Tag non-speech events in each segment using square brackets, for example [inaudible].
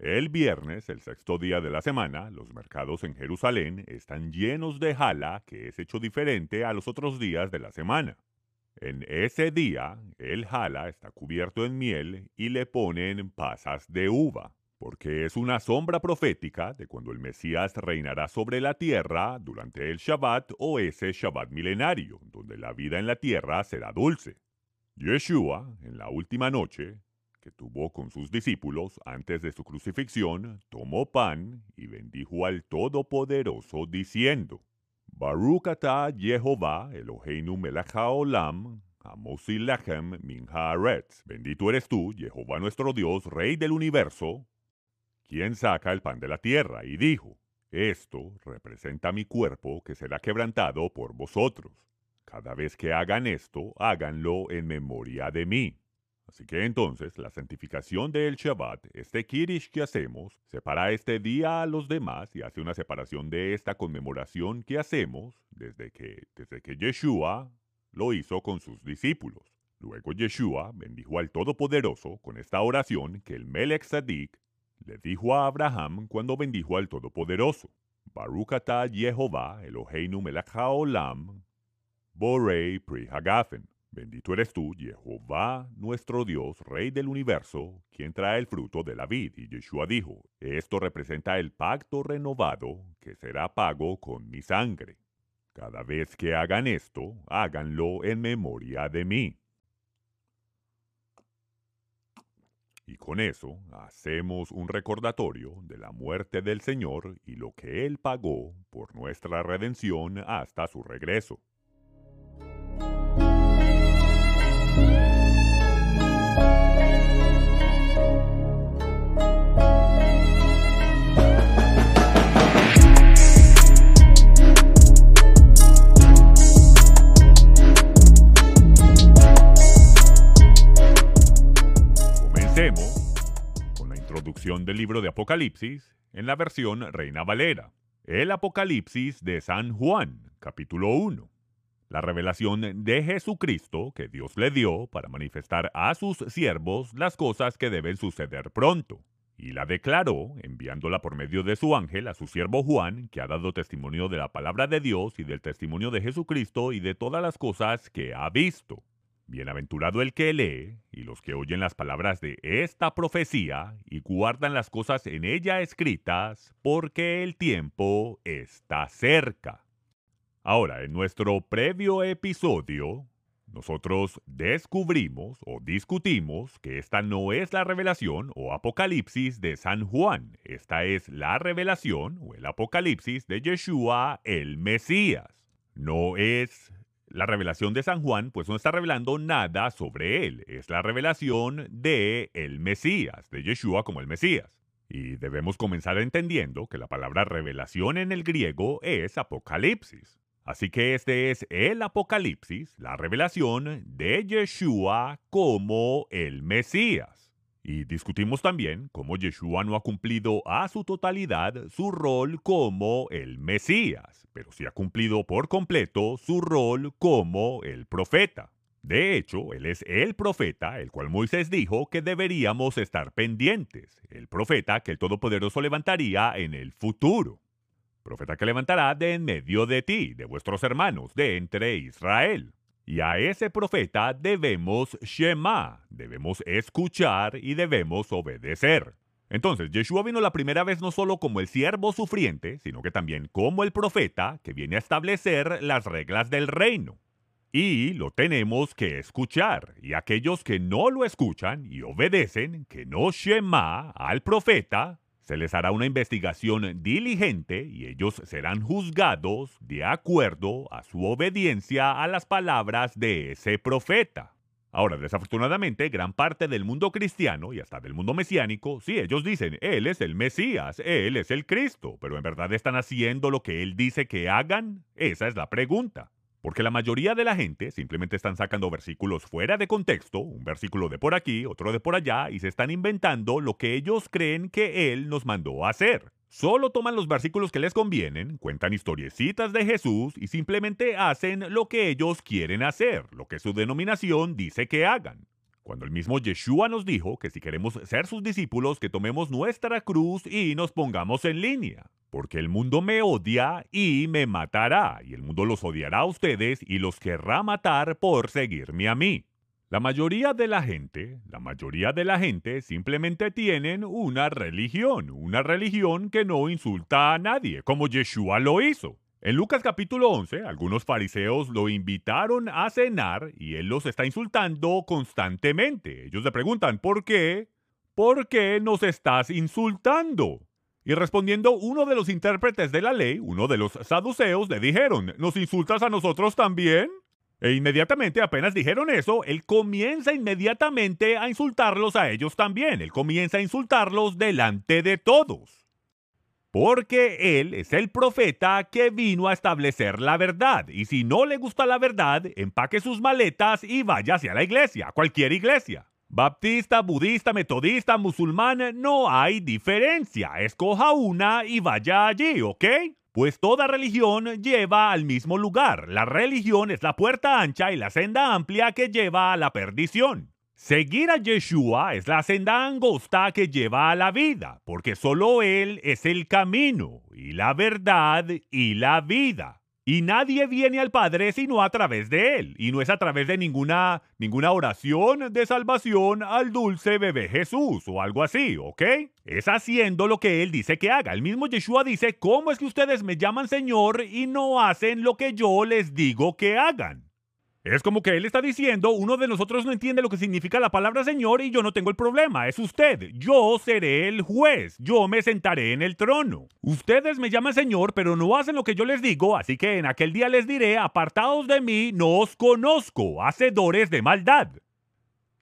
El viernes, el sexto día de la semana, los mercados en Jerusalén están llenos de jala que es hecho diferente a los otros días de la semana. En ese día, el jala está cubierto en miel y le ponen pasas de uva, porque es una sombra profética de cuando el Mesías reinará sobre la tierra durante el Shabbat o ese Shabbat milenario, donde la vida en la tierra será dulce. Yeshua, en la última noche, que tuvo con sus discípulos antes de su crucifixión, tomó pan y bendijo al Todopoderoso diciendo, Baruch atah Jehová Eloheinu melech haolam, hamosi lechem. Bendito eres tú, Jehová nuestro Dios, Rey del universo, quien saca el pan de la tierra. Y dijo, esto representa mi cuerpo que será quebrantado por vosotros. Cada vez que hagan esto, háganlo en memoria de mí. Así que entonces la santificación del Shabbat, este Kiddush que hacemos, separa este día a los demás y hace una separación de esta conmemoración que hacemos desde que, desde que Yeshua lo hizo con sus discípulos. Luego Yeshua bendijo al Todopoderoso con esta oración que el Melech Sadik le dijo a Abraham cuando bendijo al Todopoderoso. Baruch atah Jehová Eloheinu melech haolam, borei pri hagafen. Bendito eres tú, Jehová, nuestro Dios, Rey del universo, quien trae el fruto de la vid. Y Yeshua dijo, esto representa el pacto renovado que será pago con mi sangre. Cada vez que hagan esto, háganlo en memoria de mí. Y con eso hacemos un recordatorio de la muerte del Señor y lo que Él pagó por nuestra redención hasta su regreso. Del libro de Apocalipsis en la versión Reina Valera. El Apocalipsis de San Juan, capítulo 1. La revelación de Jesucristo que Dios le dio para manifestar a sus siervos las cosas que deben suceder pronto. Y la declaró, enviándola por medio de su ángel a su siervo Juan, que ha dado testimonio de la palabra de Dios y del testimonio de Jesucristo y de todas las cosas que ha visto. Bienaventurado el que lee y los que oyen las palabras de esta profecía y guardan las cosas en ella escritas, porque el tiempo está cerca. Ahora, en nuestro previo episodio, nosotros descubrimos o discutimos que esta no es la revelación o apocalipsis de San Juan, esta es la revelación o el apocalipsis de Yeshua el Mesías. No es la revelación de San Juan, pues no está revelando nada sobre él, es la revelación de el Mesías, de Yeshua como el Mesías. Y debemos comenzar entendiendo que la palabra revelación en el griego es apocalipsis. Así que este es el Apocalipsis, la revelación de Yeshua como el Mesías. Y discutimos también cómo Yeshua no ha cumplido a su totalidad su rol como el Mesías, pero sí ha cumplido por completo su rol como el profeta. De hecho, él es el profeta, el cual Moisés dijo que deberíamos estar pendientes, el profeta que el Todopoderoso levantaría en el futuro profeta que levantará de en medio de ti, de vuestros hermanos, de entre Israel. Y a ese profeta debemos Shema, debemos escuchar y debemos obedecer. Entonces, Yeshua vino la primera vez no solo como el siervo sufriente, sino que también como el profeta que viene a establecer las reglas del reino. Y lo tenemos que escuchar, y aquellos que no lo escuchan y obedecen, que no Shema al profeta, se les hará una investigación diligente y ellos serán juzgados de acuerdo a su obediencia a las palabras de ese profeta. Ahora, desafortunadamente, gran parte del mundo cristiano y hasta del mundo mesiánico, sí, ellos dicen, Él es el Mesías, Él es el Cristo, pero en verdad están haciendo lo que Él dice que hagan. Esa es la pregunta. Porque la mayoría de la gente simplemente están sacando versículos fuera de contexto, un versículo de por aquí, otro de por allá, y se están inventando lo que ellos creen que Él nos mandó a hacer. Solo toman los versículos que les convienen, cuentan historiecitas de Jesús y simplemente hacen lo que ellos quieren hacer, lo que su denominación dice que hagan. Cuando el mismo Yeshua nos dijo que si queremos ser sus discípulos, que tomemos nuestra cruz y nos pongamos en línea. Porque el mundo me odia y me matará, y el mundo los odiará a ustedes y los querrá matar por seguirme a mí. La mayoría de la gente, la mayoría de la gente simplemente tienen una religión, una religión que no insulta a nadie, como Yeshua lo hizo. En Lucas capítulo 11, algunos fariseos lo invitaron a cenar y él los está insultando constantemente. Ellos le preguntan, ¿por qué? ¿Por qué nos estás insultando? Y respondiendo uno de los intérpretes de la ley, uno de los saduceos, le dijeron, ¿nos insultas a nosotros también? E inmediatamente, apenas dijeron eso, él comienza inmediatamente a insultarlos a ellos también. Él comienza a insultarlos delante de todos. Porque él es el profeta que vino a establecer la verdad. Y si no le gusta la verdad, empaque sus maletas y vaya hacia la iglesia, cualquier iglesia. Baptista, budista, metodista, musulmán, no hay diferencia. Escoja una y vaya allí, ¿ok? Pues toda religión lleva al mismo lugar. La religión es la puerta ancha y la senda amplia que lleva a la perdición. Seguir a Yeshua es la senda angosta que lleva a la vida, porque solo Él es el camino y la verdad y la vida. Y nadie viene al Padre sino a través de Él. Y no es a través de ninguna, ninguna oración de salvación al dulce bebé Jesús o algo así, ¿ok? Es haciendo lo que Él dice que haga. El mismo Yeshua dice, ¿cómo es que ustedes me llaman Señor y no hacen lo que yo les digo que hagan? Es como que él está diciendo, uno de nosotros no entiende lo que significa la palabra Señor y yo no tengo el problema, es usted. Yo seré el juez, yo me sentaré en el trono. Ustedes me llaman Señor, pero no hacen lo que yo les digo, así que en aquel día les diré, apartados de mí, no os conozco, hacedores de maldad.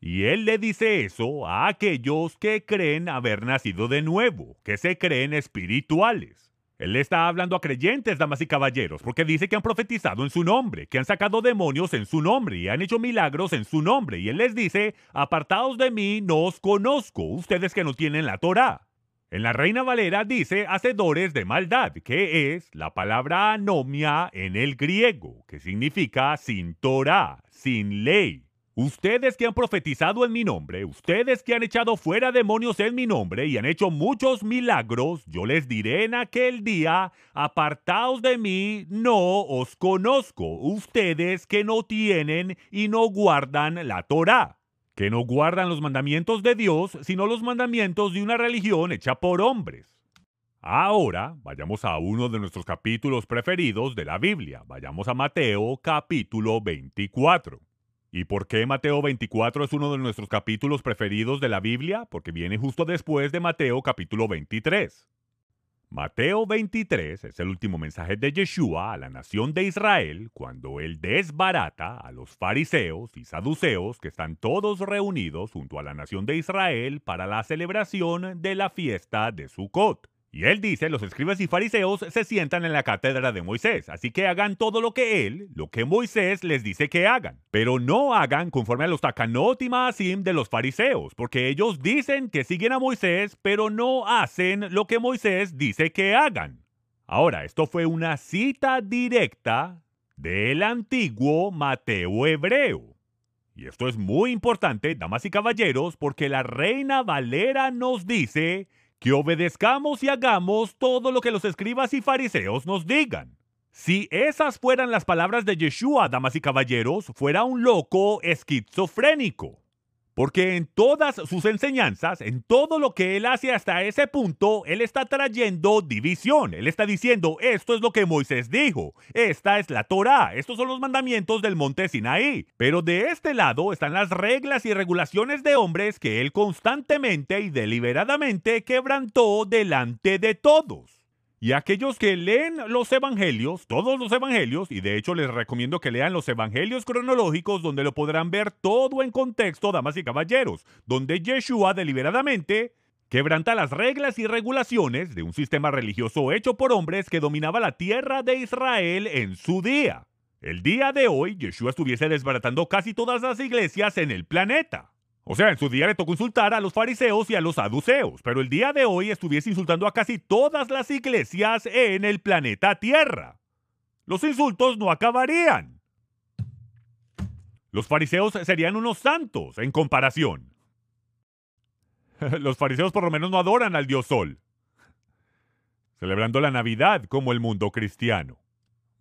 Y él le dice eso a aquellos que creen haber nacido de nuevo, que se creen espirituales. Él está hablando a creyentes, damas y caballeros, porque dice que han profetizado en su nombre, que han sacado demonios en su nombre y han hecho milagros en su nombre. Y él les dice, apartados de mí, no os conozco, ustedes que no tienen la Torah. En la Reina Valera dice hacedores de maldad, que es la palabra anomia en el griego, que significa sin Torah, sin ley. Ustedes que han profetizado en mi nombre, ustedes que han echado fuera demonios en mi nombre y han hecho muchos milagros, yo les diré en aquel día, apartaos de mí, no os conozco, ustedes que no tienen y no guardan la Torah, que no guardan los mandamientos de Dios, sino los mandamientos de una religión hecha por hombres. Ahora, vayamos a uno de nuestros capítulos preferidos de la Biblia, vayamos a Mateo capítulo 24. ¿Y por qué Mateo 24 es uno de nuestros capítulos preferidos de la Biblia? Porque viene justo después de Mateo capítulo 23. Mateo 23 es el último mensaje de Yeshua a la nación de Israel cuando él desbarata a los fariseos y saduceos que están todos reunidos junto a la nación de Israel para la celebración de la fiesta de Sukkot. Y él dice, los escribas y fariseos se sientan en la cátedra de Moisés, así que hagan todo lo que él, lo que Moisés les dice que hagan, pero no hagan conforme a los takanot y de los fariseos, porque ellos dicen que siguen a Moisés, pero no hacen lo que Moisés dice que hagan. Ahora, esto fue una cita directa del antiguo Mateo hebreo. Y esto es muy importante, damas y caballeros, porque la reina Valera nos dice que obedezcamos y hagamos todo lo que los escribas y fariseos nos digan. Si esas fueran las palabras de Yeshua, damas y caballeros, fuera un loco esquizofrénico. Porque en todas sus enseñanzas, en todo lo que él hace hasta ese punto, él está trayendo división. Él está diciendo, esto es lo que Moisés dijo, esta es la Torah, estos son los mandamientos del monte Sinaí. Pero de este lado están las reglas y regulaciones de hombres que él constantemente y deliberadamente quebrantó delante de todos. Y aquellos que leen los evangelios, todos los evangelios, y de hecho les recomiendo que lean los evangelios cronológicos donde lo podrán ver todo en contexto, damas y caballeros, donde Yeshua deliberadamente quebranta las reglas y regulaciones de un sistema religioso hecho por hombres que dominaba la tierra de Israel en su día. El día de hoy, Yeshua estuviese desbaratando casi todas las iglesias en el planeta. O sea, en su día le tocó insultar a los fariseos y a los saduceos, pero el día de hoy estuviese insultando a casi todas las iglesias en el planeta Tierra. Los insultos no acabarían. Los fariseos serían unos santos en comparación. [laughs] Los fariseos por lo menos no adoran al dios Sol, celebrando la Navidad como el mundo cristiano.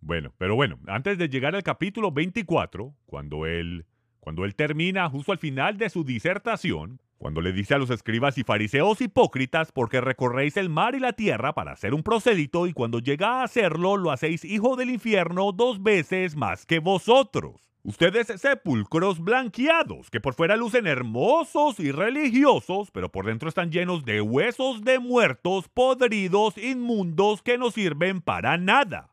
Bueno, pero bueno, antes de llegar al capítulo 24, cuando él, cuando él termina justo al final de su disertación, cuando le dice a los escribas y fariseos hipócritas, porque recorréis el mar y la tierra para hacer un prosélito, y cuando llega a hacerlo, lo hacéis hijo del infierno dos veces más que vosotros. Ustedes sepulcros blanqueados, que por fuera lucen hermosos y religiosos, pero por dentro están llenos de huesos de muertos, podridos, inmundos, que no sirven para nada.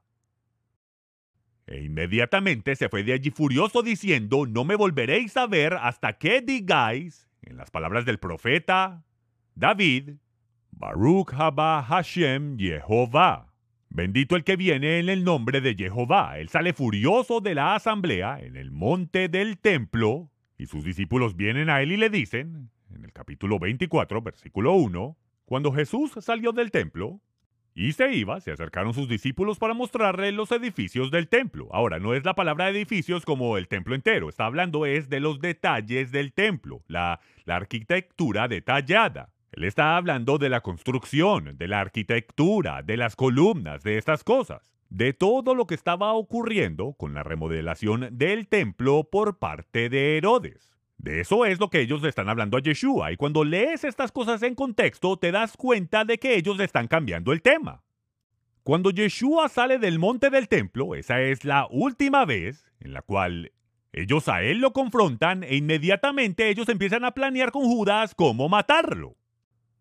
E inmediatamente se fue de allí furioso diciendo, no me volveréis a ver hasta que digáis, en las palabras del profeta David, Baruch haba Hashem Jehová. Bendito el que viene en el nombre de Jehová. Él sale furioso de la asamblea en el monte del templo, y sus discípulos vienen a él y le dicen, en el capítulo 24, versículo 1, cuando Jesús salió del templo, y se iba, se acercaron sus discípulos para mostrarle los edificios del templo. Ahora, no es la palabra edificios como el templo entero, está hablando es de los detalles del templo, la, la arquitectura detallada. Él está hablando de la construcción, de la arquitectura, de las columnas, de estas cosas, de todo lo que estaba ocurriendo con la remodelación del templo por parte de Herodes. De eso es lo que ellos le están hablando a Yeshua, y cuando lees estas cosas en contexto te das cuenta de que ellos están cambiando el tema. Cuando Yeshua sale del monte del templo, esa es la última vez en la cual ellos a él lo confrontan e inmediatamente ellos empiezan a planear con Judas cómo matarlo.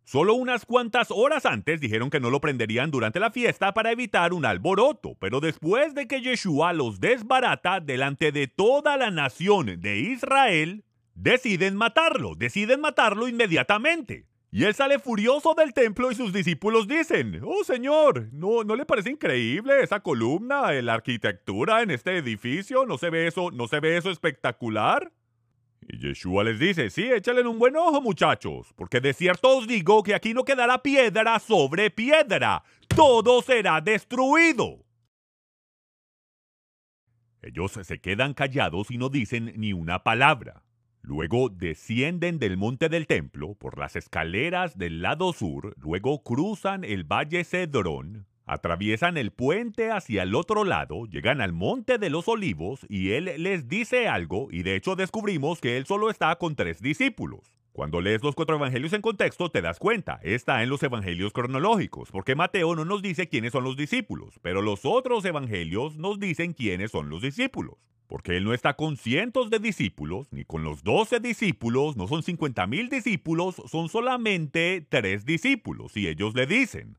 Solo unas cuantas horas antes dijeron que no lo prenderían durante la fiesta para evitar un alboroto, pero después de que Yeshua los desbarata delante de toda la nación de Israel, deciden matarlo, deciden matarlo inmediatamente. Y él sale furioso del templo y sus discípulos dicen, oh Señor, ¿no, ¿no le parece increíble esa columna, la arquitectura en este edificio? ¿No se ve eso, no se ve eso espectacular? Y Yeshua les dice, sí, échale un buen ojo muchachos, porque de cierto os digo que aquí no quedará piedra sobre piedra, todo será destruido. Ellos se quedan callados y no dicen ni una palabra. Luego descienden del monte del templo por las escaleras del lado sur, luego cruzan el valle Cedrón, atraviesan el puente hacia el otro lado, llegan al monte de los olivos y él les dice algo y de hecho descubrimos que él solo está con tres discípulos. Cuando lees los cuatro evangelios en contexto te das cuenta, está en los evangelios cronológicos, porque Mateo no nos dice quiénes son los discípulos, pero los otros evangelios nos dicen quiénes son los discípulos porque él no está con cientos de discípulos, ni con los doce discípulos, no son cincuenta mil discípulos, son solamente tres discípulos, y ellos le dicen.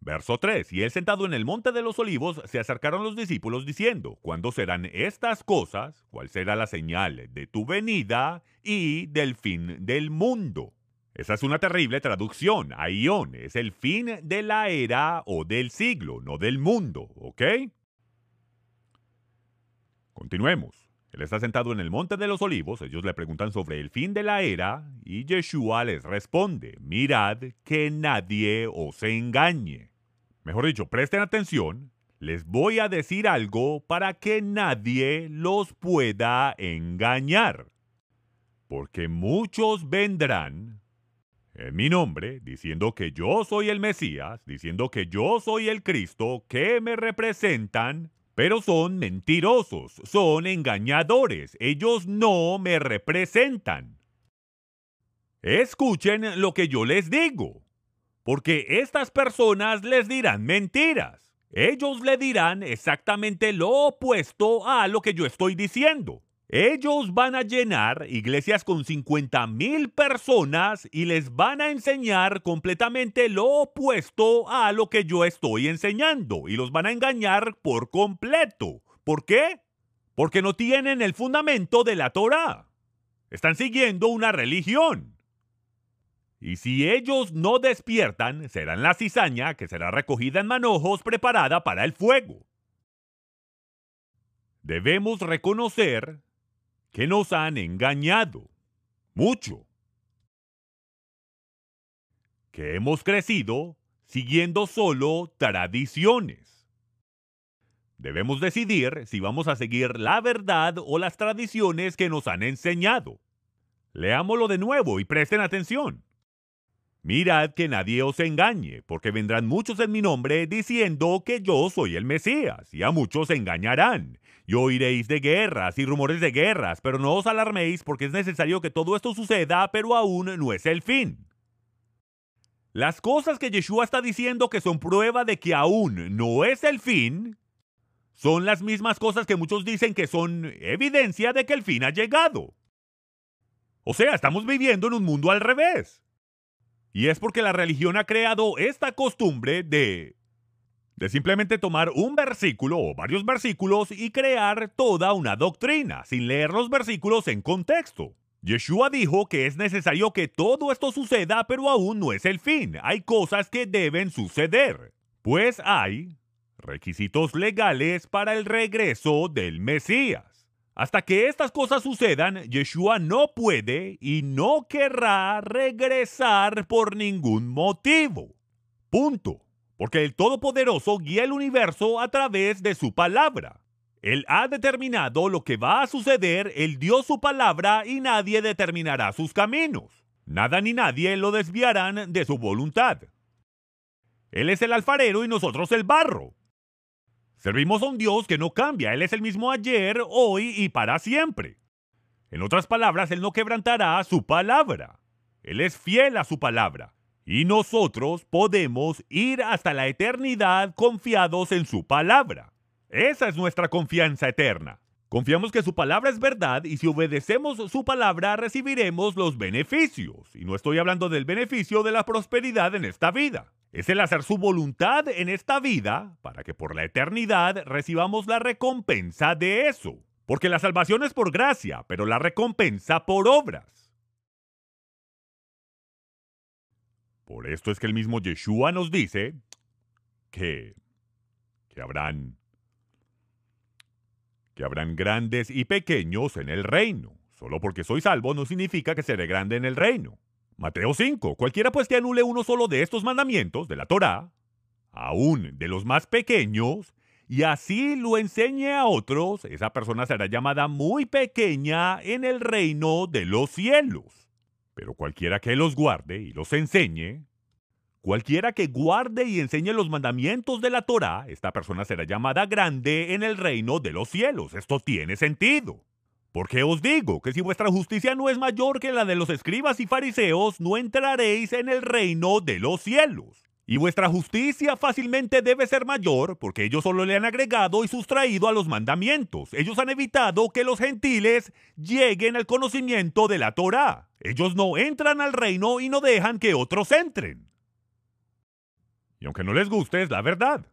Verso 3. Y él sentado en el monte de los olivos, se acercaron los discípulos diciendo, ¿cuándo serán estas cosas? ¿Cuál será la señal de tu venida y del fin del mundo? Esa es una terrible traducción. Aion es el fin de la era o del siglo, no del mundo, ¿ok? Continuemos. Él está sentado en el monte de los olivos, ellos le preguntan sobre el fin de la era y Yeshua les responde, mirad que nadie os engañe. Mejor dicho, presten atención, les voy a decir algo para que nadie los pueda engañar. Porque muchos vendrán en mi nombre, diciendo que yo soy el Mesías, diciendo que yo soy el Cristo, que me representan, pero son mentirosos, son engañadores, ellos no me representan. Escuchen lo que yo les digo, porque estas personas les dirán mentiras. Ellos le dirán exactamente lo opuesto a lo que yo estoy diciendo. Ellos van a llenar iglesias con 50 mil personas y les van a enseñar completamente lo opuesto a lo que yo estoy enseñando y los van a engañar por completo. ¿Por qué? Porque no tienen el fundamento de la Torah. Están siguiendo una religión. Y si ellos no despiertan, serán la cizaña que será recogida en manojos preparada para el fuego. Debemos reconocer que nos han engañado mucho, que hemos crecido siguiendo solo tradiciones. debemos decidir si vamos a seguir la verdad o las tradiciones que nos han enseñado. Leámoslo de nuevo y presten atención. Mirad que nadie os engañe, porque vendrán muchos en mi nombre diciendo que yo soy el Mesías, y a muchos engañarán. Y oiréis de guerras y rumores de guerras, pero no os alarméis porque es necesario que todo esto suceda, pero aún no es el fin. Las cosas que Yeshua está diciendo que son prueba de que aún no es el fin, son las mismas cosas que muchos dicen que son evidencia de que el fin ha llegado. O sea, estamos viviendo en un mundo al revés. Y es porque la religión ha creado esta costumbre de de simplemente tomar un versículo o varios versículos y crear toda una doctrina, sin leer los versículos en contexto. Yeshua dijo que es necesario que todo esto suceda, pero aún no es el fin. Hay cosas que deben suceder. Pues hay requisitos legales para el regreso del Mesías. Hasta que estas cosas sucedan, Yeshua no puede y no querrá regresar por ningún motivo. Punto porque el Todopoderoso guía el universo a través de su palabra. Él ha determinado lo que va a suceder, él dio su palabra y nadie determinará sus caminos. Nada ni nadie lo desviarán de su voluntad. Él es el alfarero y nosotros el barro. Servimos a un Dios que no cambia, Él es el mismo ayer, hoy y para siempre. En otras palabras, Él no quebrantará su palabra. Él es fiel a su palabra. Y nosotros podemos ir hasta la eternidad confiados en su palabra. Esa es nuestra confianza eterna. Confiamos que su palabra es verdad y si obedecemos su palabra recibiremos los beneficios. Y no estoy hablando del beneficio de la prosperidad en esta vida. Es el hacer su voluntad en esta vida para que por la eternidad recibamos la recompensa de eso. Porque la salvación es por gracia, pero la recompensa por obras. Por esto es que el mismo Yeshua nos dice que, que habrán que habrán grandes y pequeños en el reino. Solo porque soy salvo no significa que seré grande en el reino. Mateo 5. Cualquiera pues que anule uno solo de estos mandamientos de la Torá, aún de los más pequeños, y así lo enseñe a otros, esa persona será llamada muy pequeña en el reino de los cielos. Pero cualquiera que los guarde y los enseñe, cualquiera que guarde y enseñe los mandamientos de la Torah, esta persona será llamada grande en el reino de los cielos. Esto tiene sentido. Porque os digo que si vuestra justicia no es mayor que la de los escribas y fariseos, no entraréis en el reino de los cielos. Y vuestra justicia fácilmente debe ser mayor, porque ellos solo le han agregado y sustraído a los mandamientos. Ellos han evitado que los gentiles lleguen al conocimiento de la Torá. Ellos no entran al reino y no dejan que otros entren. Y aunque no les guste, es la verdad.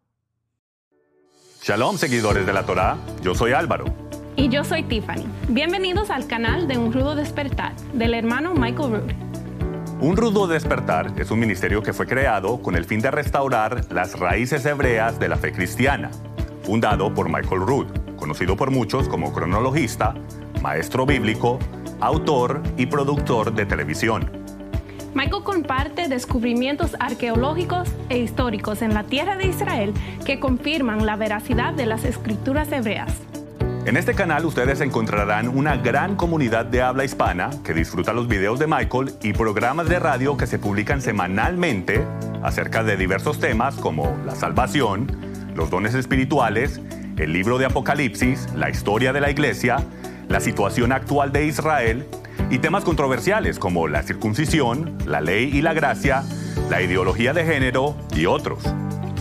Shalom, seguidores de la Torá. Yo soy Álvaro. Y yo soy Tiffany. Bienvenidos al canal de Un Rudo Despertar del hermano Michael Root. Un rudo despertar es un ministerio que fue creado con el fin de restaurar las raíces hebreas de la fe cristiana, fundado por Michael Rood, conocido por muchos como cronologista, maestro bíblico, autor y productor de televisión. Michael comparte descubrimientos arqueológicos e históricos en la tierra de Israel que confirman la veracidad de las escrituras hebreas. En este canal ustedes encontrarán una gran comunidad de habla hispana que disfruta los videos de Michael y programas de radio que se publican semanalmente acerca de diversos temas como la salvación, los dones espirituales, el libro de Apocalipsis, la historia de la iglesia, la situación actual de Israel y temas controversiales como la circuncisión, la ley y la gracia, la ideología de género y otros.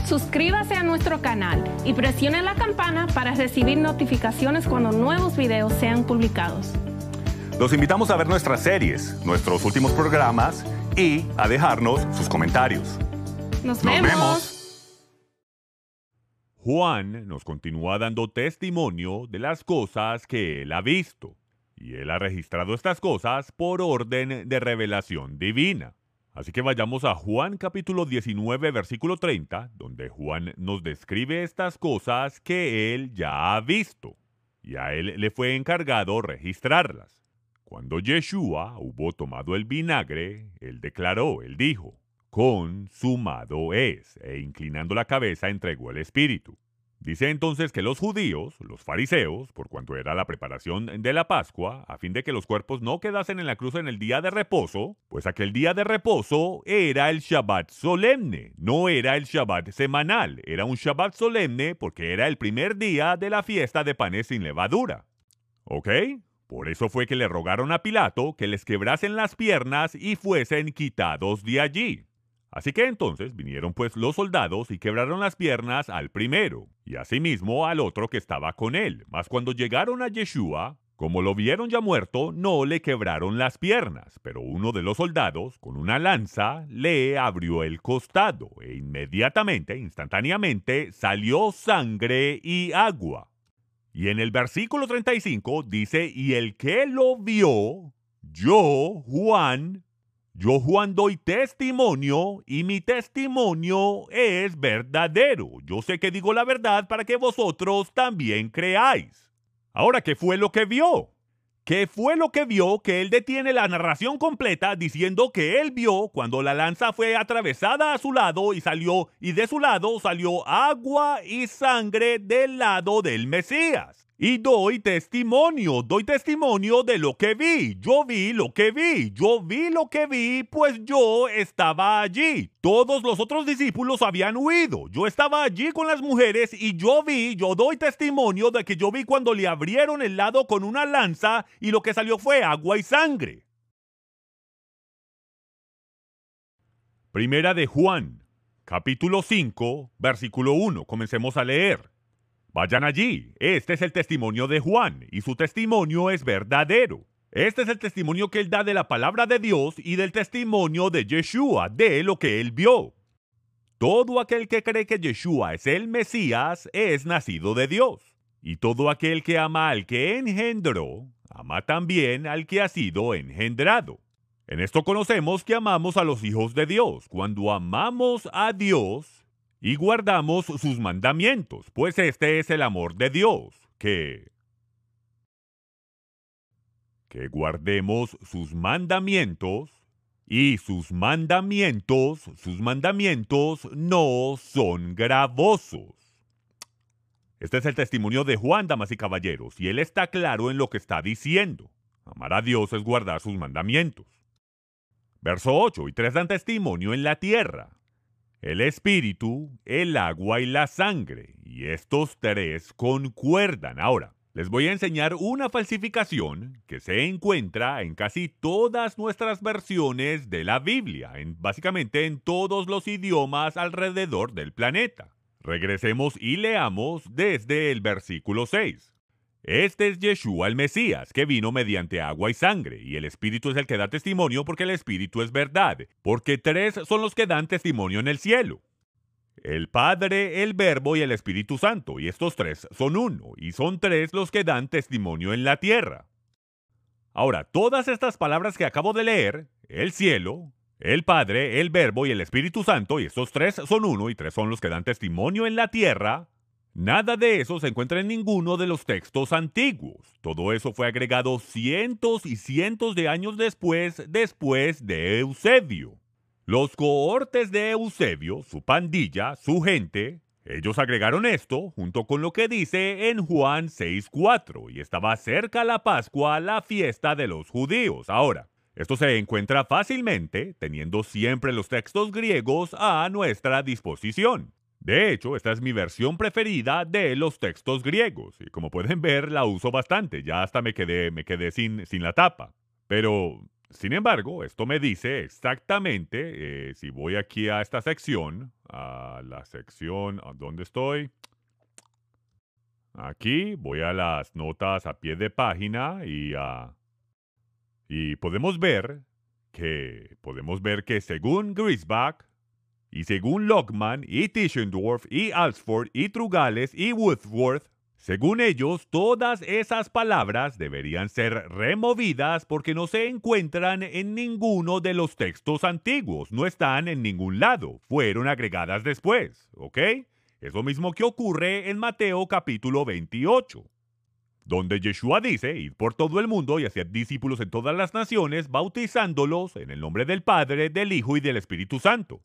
Suscríbase a nuestro canal y presione la campana para recibir notificaciones cuando nuevos videos sean publicados. Los invitamos a ver nuestras series, nuestros últimos programas y a dejarnos sus comentarios. Nos, vemos. Juan nos continúa dando testimonio de las cosas que él ha visto, y él ha registrado estas cosas por orden de revelación divina. Así que vayamos a Juan capítulo 19, versículo 30, donde Juan nos describe estas cosas que él ya ha visto, y a él le fue encargado registrarlas. Cuando Yeshua hubo tomado el vinagre, él declaró, él dijo, consumado es, e inclinando la cabeza entregó el espíritu. Dice entonces que los judíos, los fariseos, por cuanto era la preparación de la Pascua, a fin de que los cuerpos no quedasen en la cruz en el día de reposo, pues aquel día de reposo era el Shabbat solemne, no era el Shabbat semanal, era un Shabbat solemne porque era el primer día de la fiesta de panes sin levadura. ¿Ok? Por eso fue que le rogaron a Pilato que les quebrasen las piernas y fuesen quitados de allí. Así que entonces vinieron pues los soldados y quebraron las piernas al primero, y asimismo al otro que estaba con él. Mas cuando llegaron a Yeshua, como lo vieron ya muerto, no le quebraron las piernas, pero uno de los soldados, con una lanza, le abrió el costado, e inmediatamente, instantáneamente, salió sangre y agua. Y en el versículo 35 dice, y el que lo vio, yo, Juan, yo Juan doy testimonio y mi testimonio es verdadero. Yo sé que digo la verdad para que vosotros también creáis. Ahora, ¿qué fue lo que vio? ¿Qué fue lo que vio que él detiene la narración completa diciendo que él vio cuando la lanza fue atravesada a su lado y salió y de su lado salió agua y sangre del lado del Mesías? Y doy testimonio, doy testimonio de lo que vi. Yo vi lo que vi, yo vi lo que vi, pues yo estaba allí. Todos los otros discípulos habían huido. Yo estaba allí con las mujeres y yo vi, yo doy testimonio de que yo vi cuando le abrieron el lado con una lanza y lo que salió fue agua y sangre. Primera de Juan, capítulo 5, versículo 1. Comencemos a leer. Vayan allí. Este es el testimonio de Juan, y su testimonio es verdadero. Este es el testimonio que él da de la palabra de Dios y del testimonio de Yeshua, de lo que él vio. Todo aquel que cree que Yeshua es el Mesías es nacido de Dios. Y todo aquel que ama al que engendró, ama también al que ha sido engendrado. En esto conocemos que amamos a los hijos de Dios, cuando amamos a Dios y guardamos sus mandamientos, pues este es el amor de Dios, que que guardemos sus mandamientos y sus mandamientos, sus mandamientos no son gravosos. Este es el testimonio de Juan, damas y caballeros, y él está claro en lo que está diciendo. Amar a Dios es guardar sus mandamientos. Verso 8, y tres dan testimonio en la tierra, el espíritu, el agua y la sangre, y estos tres concuerdan. Ahora, les voy a enseñar una falsificación que se encuentra en casi todas nuestras versiones de la Biblia, en, básicamente en todos los idiomas alrededor del planeta. Regresemos y leamos desde el versículo 6. Este es Yeshua el Mesías, que vino mediante agua y sangre, y el Espíritu es el que da testimonio porque el Espíritu es verdad, porque tres son los que dan testimonio en el cielo. El Padre, el Verbo y el Espíritu Santo, y estos tres son uno, y son tres los que dan testimonio en la tierra. Ahora, todas estas palabras que acabo de leer, el cielo, el Padre, el Verbo y el Espíritu Santo, y estos tres son uno, y tres son los que dan testimonio en la tierra, Nada de eso se encuentra en ninguno de los textos antiguos. Todo eso fue agregado cientos y cientos de años después, después de Eusebio. Los cohortes de Eusebio, su pandilla, su gente, ellos agregaron esto junto con lo que dice en Juan 6.4 y estaba cerca la Pascua, la fiesta de los judíos. Ahora, esto se encuentra fácilmente teniendo siempre los textos griegos a nuestra disposición. De hecho, esta es mi versión preferida de los textos griegos, y como pueden ver, la uso bastante, ya hasta me quedé, me quedé sin, sin la tapa. Pero, sin embargo, esto me dice exactamente, eh, si voy aquí a esta sección, a la sección, ¿dónde estoy? Aquí voy a las notas a pie de página y a... Y podemos ver que, podemos ver que según Grisbach, y según Lockman y Tischendorf y Alsford y Trugales y Woodworth, según ellos, todas esas palabras deberían ser removidas porque no se encuentran en ninguno de los textos antiguos, no están en ningún lado, fueron agregadas después, ¿ok? Es lo mismo que ocurre en Mateo capítulo 28, donde Yeshua dice, id por todo el mundo y hacer discípulos en todas las naciones, bautizándolos en el nombre del Padre, del Hijo y del Espíritu Santo.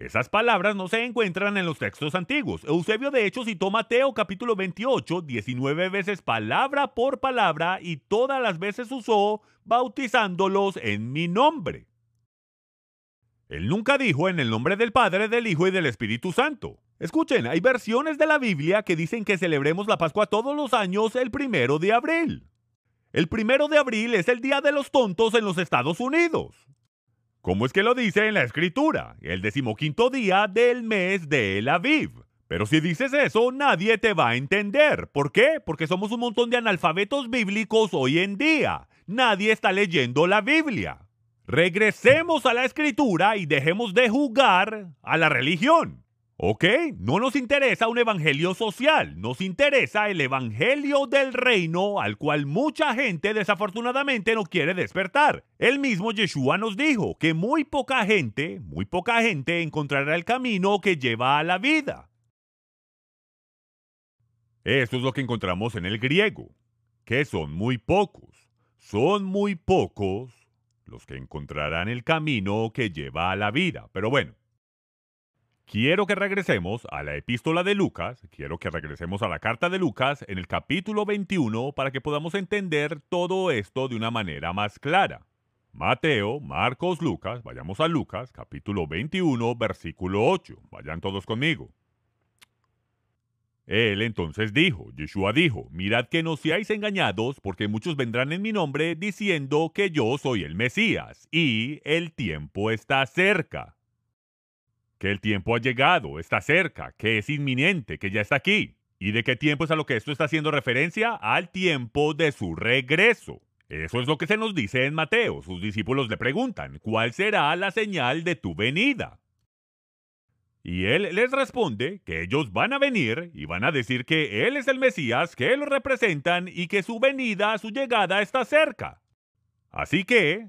Esas palabras no se encuentran en los textos antiguos. Eusebio de hecho citó Mateo capítulo 28 19 veces palabra por palabra y todas las veces usó bautizándolos en mi nombre. Él nunca dijo en el nombre del Padre, del Hijo y del Espíritu Santo. Escuchen, hay versiones de la Biblia que dicen que celebremos la Pascua todos los años el primero de abril. El primero de abril es el Día de los Tontos en los Estados Unidos. ¿Cómo es que lo dice en la Escritura? El decimoquinto día del mes de El Aviv. Pero si dices eso, nadie te va a entender. ¿Por qué? Porque somos un montón de analfabetos bíblicos hoy en día. Nadie está leyendo la Biblia. Regresemos a la Escritura y dejemos de jugar a la religión. Ok, no nos interesa un evangelio social, nos interesa el evangelio del reino al cual mucha gente desafortunadamente no quiere despertar. El mismo Yeshua nos dijo que muy poca gente, muy poca gente encontrará el camino que lleva a la vida. Esto es lo que encontramos en el griego, que son muy pocos, son muy pocos los que encontrarán el camino que lleva a la vida. Pero bueno, Quiero que regresemos a la epístola de Lucas, quiero que regresemos a la carta de Lucas en el capítulo 21 para que podamos entender todo esto de una manera más clara. Mateo, Marcos, Lucas, vayamos a Lucas, capítulo 21, versículo 8. Vayan todos conmigo. Él entonces dijo, Yeshua dijo, mirad que no seáis engañados, porque muchos vendrán en mi nombre diciendo que yo soy el Mesías, y el tiempo está cerca que el tiempo ha llegado, está cerca, que es inminente, que ya está aquí. ¿Y de qué tiempo es a lo que esto está haciendo referencia? Al tiempo de su regreso. Eso es lo que se nos dice en Mateo. Sus discípulos le preguntan, ¿cuál será la señal de tu venida? Y él les responde que ellos van a venir y van a decir que él es el Mesías, que lo representan y que su venida, su llegada está cerca. Así que,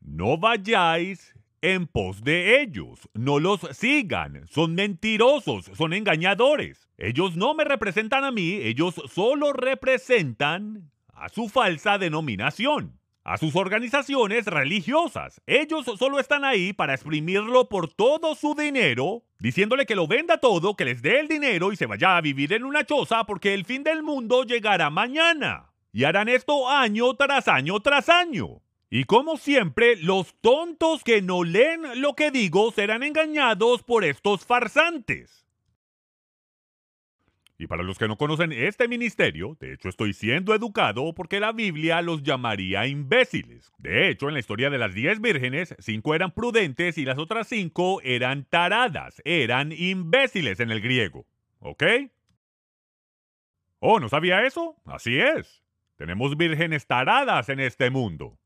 no vayáis en pos de ellos. No los sigan. Son mentirosos, son engañadores. Ellos no me representan a mí, ellos solo representan a su falsa denominación, a sus organizaciones religiosas. Ellos solo están ahí para exprimirlo por todo su dinero, diciéndole que lo venda todo, que les dé el dinero y se vaya a vivir en una choza porque el fin del mundo llegará mañana. Y harán esto año tras año tras año. Y como siempre, los tontos que no leen lo que digo serán engañados por estos farsantes. Y para los que no conocen este ministerio, de hecho estoy siendo educado porque la Biblia los llamaría imbéciles. De hecho, en la historia de las diez vírgenes, cinco eran prudentes y las otras cinco eran taradas, eran imbéciles en el griego. ¿Ok? Oh, ¿no sabía eso? Así es. Tenemos vírgenes taradas en este mundo.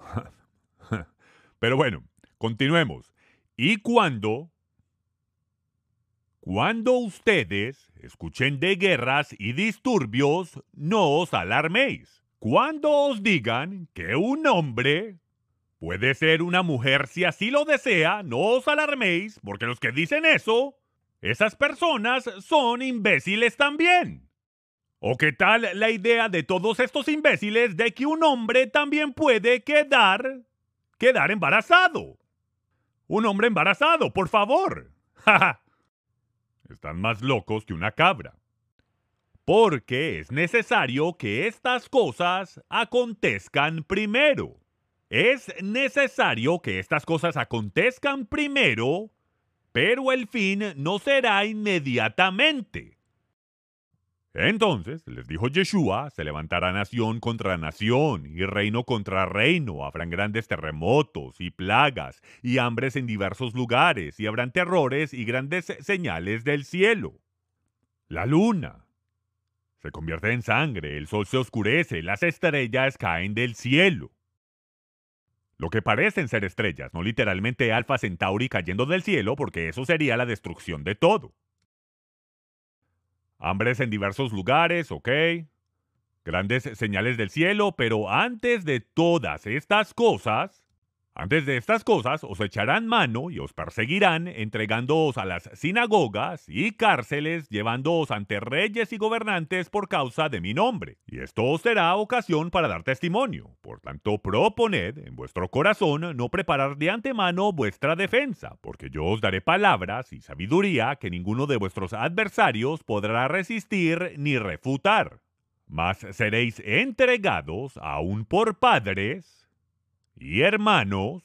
[laughs] Pero bueno, continuemos. Y cuando, cuando ustedes escuchen de guerras y disturbios, no os alarméis. Cuando os digan que un hombre puede ser una mujer si así lo desea, no os alarméis, porque los que dicen eso, esas personas son imbéciles también. ¿O qué tal la idea de todos estos imbéciles de que un hombre también puede quedar quedar embarazado? Un hombre embarazado, por favor. [laughs] Están más locos que una cabra. Porque es necesario que estas cosas acontezcan primero. Es necesario que estas cosas acontezcan primero, pero el fin no será inmediatamente. Entonces les dijo Yeshua, se levantará nación contra nación y reino contra reino, habrán grandes terremotos y plagas y hambres en diversos lugares y habrán terrores y grandes señales del cielo. La luna se convierte en sangre, el sol se oscurece, las estrellas caen del cielo. Lo que parecen ser estrellas, no literalmente Alfa Centauri cayendo del cielo, porque eso sería la destrucción de todo. Hambres en diversos lugares, ok. Grandes señales del cielo, pero antes de todas estas cosas, Antes de estas cosas os echarán mano y os perseguirán, entregándoos a las sinagogas y cárceles, llevándoos ante reyes y gobernantes por causa de mi nombre. Y esto os será ocasión para dar testimonio. Por tanto, proponed en vuestro corazón no preparar de antemano vuestra defensa, porque yo os daré palabras y sabiduría que ninguno de vuestros adversarios podrá resistir ni refutar. Mas seréis entregados aún por padres, y hermanos,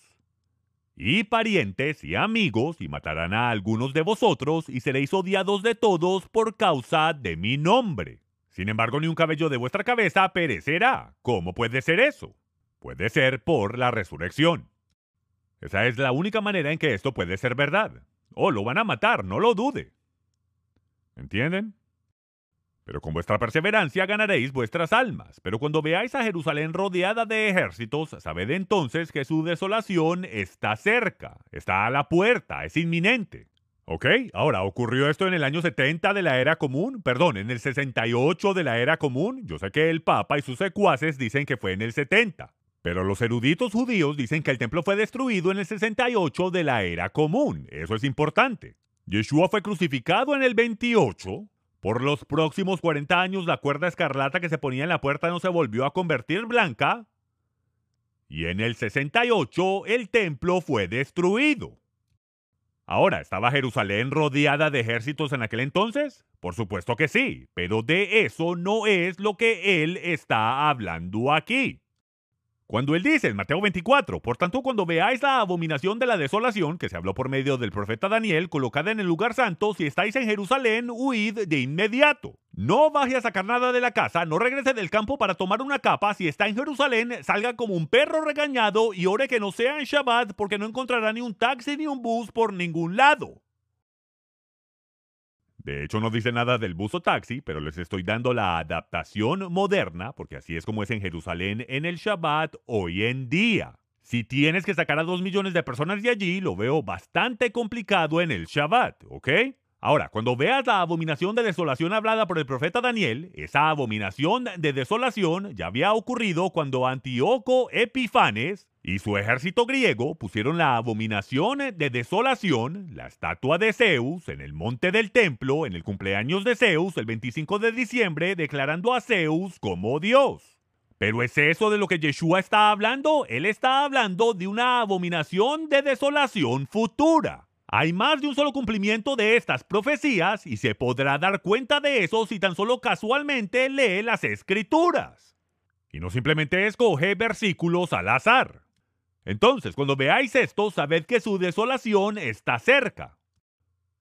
y parientes y amigos, y matarán a algunos de vosotros, y seréis odiados de todos por causa de mi nombre. Sin embargo, ni un cabello de vuestra cabeza perecerá. ¿Cómo puede ser eso? Puede ser por la resurrección. Esa es la única manera en que esto puede ser verdad. O lo van a matar, no lo dude. ¿Entienden? Pero con vuestra perseverancia ganaréis vuestras almas. Pero cuando veáis a Jerusalén rodeada de ejércitos, sabed entonces que su desolación está cerca, está a la puerta, es inminente. ¿Ok? Ahora, ¿ocurrió esto en el año 70 de la era común? Perdón, en el 68 de la era común. Yo sé que el Papa y sus secuaces dicen que fue en el 70. Pero los eruditos judíos dicen que el templo fue destruido en el 68 de la era común. Eso es importante. Yeshua fue crucificado en el 28 por los próximos 40 años la cuerda escarlata que se ponía en la puerta no se volvió a convertir blanca. Y en el 68 el templo fue destruido. Ahora, ¿estaba Jerusalén rodeada de ejércitos en aquel entonces? Por supuesto que sí, pero de eso no es lo que él está hablando aquí. Cuando él dice en Mateo 24, por tanto cuando veáis la abominación de la desolación que se habló por medio del profeta Daniel, colocada en el lugar santo, si estáis en Jerusalén, huid de inmediato. No baje a sacar nada de la casa, no regrese del campo para tomar una capa, si está en Jerusalén, salga como un perro regañado y ore que no sea en Shabbat porque no encontrará ni un taxi ni un bus por ningún lado. De hecho, no dice nada del bus o taxi, pero les estoy dando la adaptación moderna, porque así es como es en Jerusalén en el Shabbat hoy en día. Si tienes que sacar a dos millones de personas de allí, lo veo bastante complicado en el Shabbat, ¿ok? Ahora, cuando veas la abominación de desolación hablada por el profeta Daniel, esa abominación de desolación ya había ocurrido cuando Antíoco Epifanes y su ejército griego pusieron la abominación de desolación, la estatua de Zeus, en el monte del templo en el cumpleaños de Zeus el 25 de diciembre, declarando a Zeus como Dios. Pero ¿es eso de lo que Yeshua está hablando? Él está hablando de una abominación de desolación futura. Hay más de un solo cumplimiento de estas profecías y se podrá dar cuenta de eso si tan solo casualmente lee las escrituras. Y no simplemente escoge versículos al azar. Entonces, cuando veáis esto, sabed que su desolación está cerca.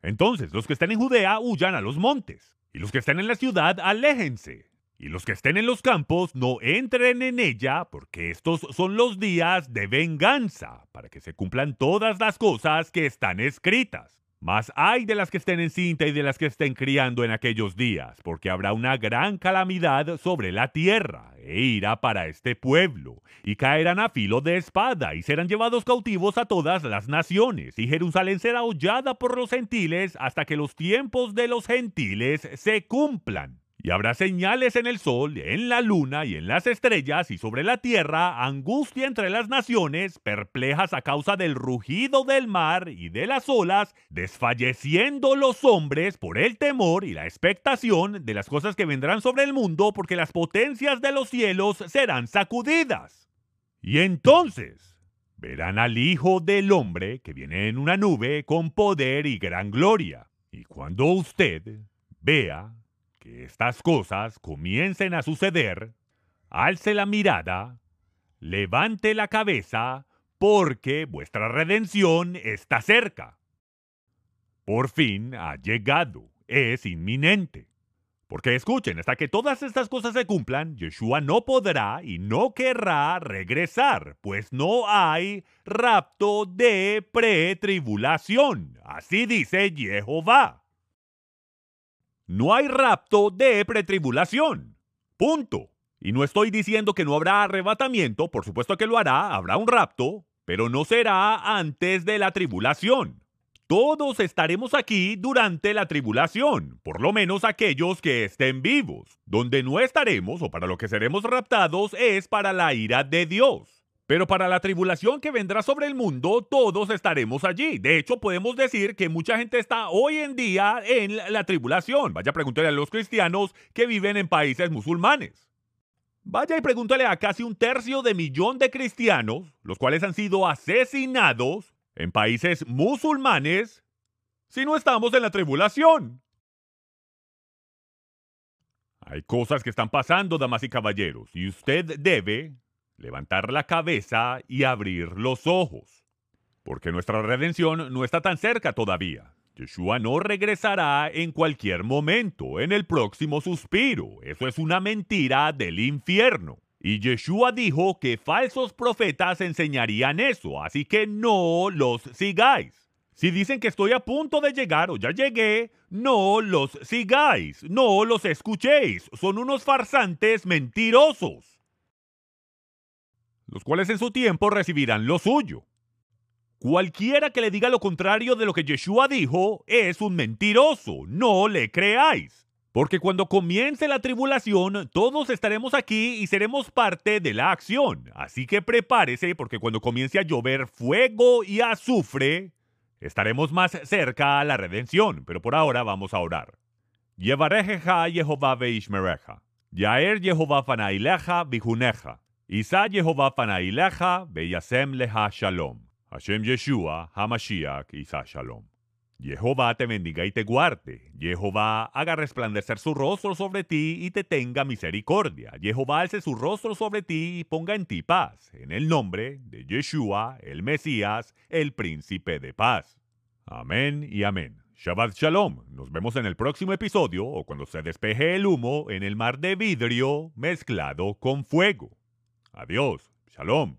Entonces, los que estén en Judea huyan a los montes, y los que estén en la ciudad aléjense, y los que estén en los campos no entren en ella, porque estos son los días de venganza, para que se cumplan todas las cosas que están escritas. Mas hay de las que estén en cinta y de las que estén criando en aquellos días, porque habrá una gran calamidad sobre la tierra, e irá para este pueblo, y caerán a filo de espada, y serán llevados cautivos a todas las naciones, y Jerusalén será hollada por los gentiles hasta que los tiempos de los gentiles se cumplan. Y habrá señales en el sol, en la luna y en las estrellas, y sobre la tierra angustia entre las naciones, perplejas a causa del rugido del mar y de las olas, desfalleciendo los hombres por el temor y la expectación de las cosas que vendrán sobre el mundo, porque las potencias de los cielos serán sacudidas. Y entonces verán al Hijo del Hombre que viene en una nube con poder y gran gloria. Y cuando usted vea que estas cosas comiencen a suceder, alce la mirada, levante la cabeza, porque vuestra redención está cerca. Por fin ha llegado, es inminente. Porque escuchen, hasta que todas estas cosas se cumplan, Yeshua no podrá y no querrá regresar, pues no hay rapto de pretribulación. Así dice Jehová. No hay rapto de pretribulación. Punto. Y no estoy diciendo que no habrá arrebatamiento, por supuesto que lo hará, habrá un rapto, pero no será antes de la tribulación. Todos estaremos aquí durante la tribulación, por lo menos aquellos que estén vivos. Donde no estaremos o para lo que seremos raptados es para la ira de Dios. Pero para la tribulación que vendrá sobre el mundo, todos estaremos allí. De hecho, podemos decir que mucha gente está hoy en día en la tribulación. Vaya, pregúntale a los cristianos que viven en países musulmanes. Vaya y pregúntale a casi un tercio de millón de cristianos, los cuales han sido asesinados en países musulmanes, si no estamos en la tribulación. Hay cosas que están pasando, damas y caballeros, y usted debe levantar la cabeza y abrir los ojos. Porque nuestra redención no está tan cerca todavía. Yeshua no regresará en cualquier momento, en el próximo suspiro. Eso es una mentira del infierno. Y Yeshua dijo que falsos profetas enseñarían eso, así que no los sigáis. Si dicen que estoy a punto de llegar o ya llegué, no los sigáis, no los escuchéis. Son unos farsantes mentirosos los cuales en su tiempo recibirán lo suyo. Cualquiera que le diga lo contrario de lo que Yeshua dijo es un mentiroso, no le creáis. Porque cuando comience la tribulación, todos estaremos aquí y seremos parte de la acción. Así que prepárese porque cuando comience a llover fuego y azufre, estaremos más cerca a la redención. Pero por ahora vamos a orar. Yevarejeja Jehová veishmereja. Yaer Jehová fanaileja bijuneja. Isa Jehová fanaileja beyasem leha shalom. Hashem Yeshua Hamashiach Isa shalom. Jehová te bendiga y te guarde. Jehová haga resplandecer su rostro sobre ti y te tenga misericordia. Jehová alce su rostro sobre ti y ponga en ti paz. En el nombre de Yeshua, el Mesías, el príncipe de paz. Amén y amén. Shabbat Shalom. Nos vemos en el próximo episodio o cuando se despeje el humo en el mar de vidrio mezclado con fuego. Adiós. Shalom.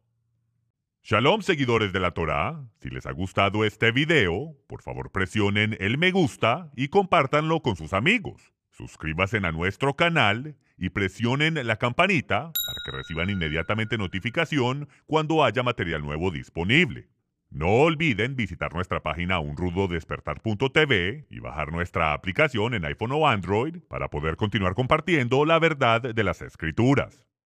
Shalom seguidores de la Torah. Si les ha gustado este video, por favor presionen el me gusta y compártanlo con sus amigos. Suscríbanse a nuestro canal y presionen la campanita para que reciban inmediatamente notificación cuando haya material nuevo disponible. No olviden visitar nuestra página unrudodespertar.tv y bajar nuestra aplicación en iPhone o Android para poder continuar compartiendo la verdad de las escrituras.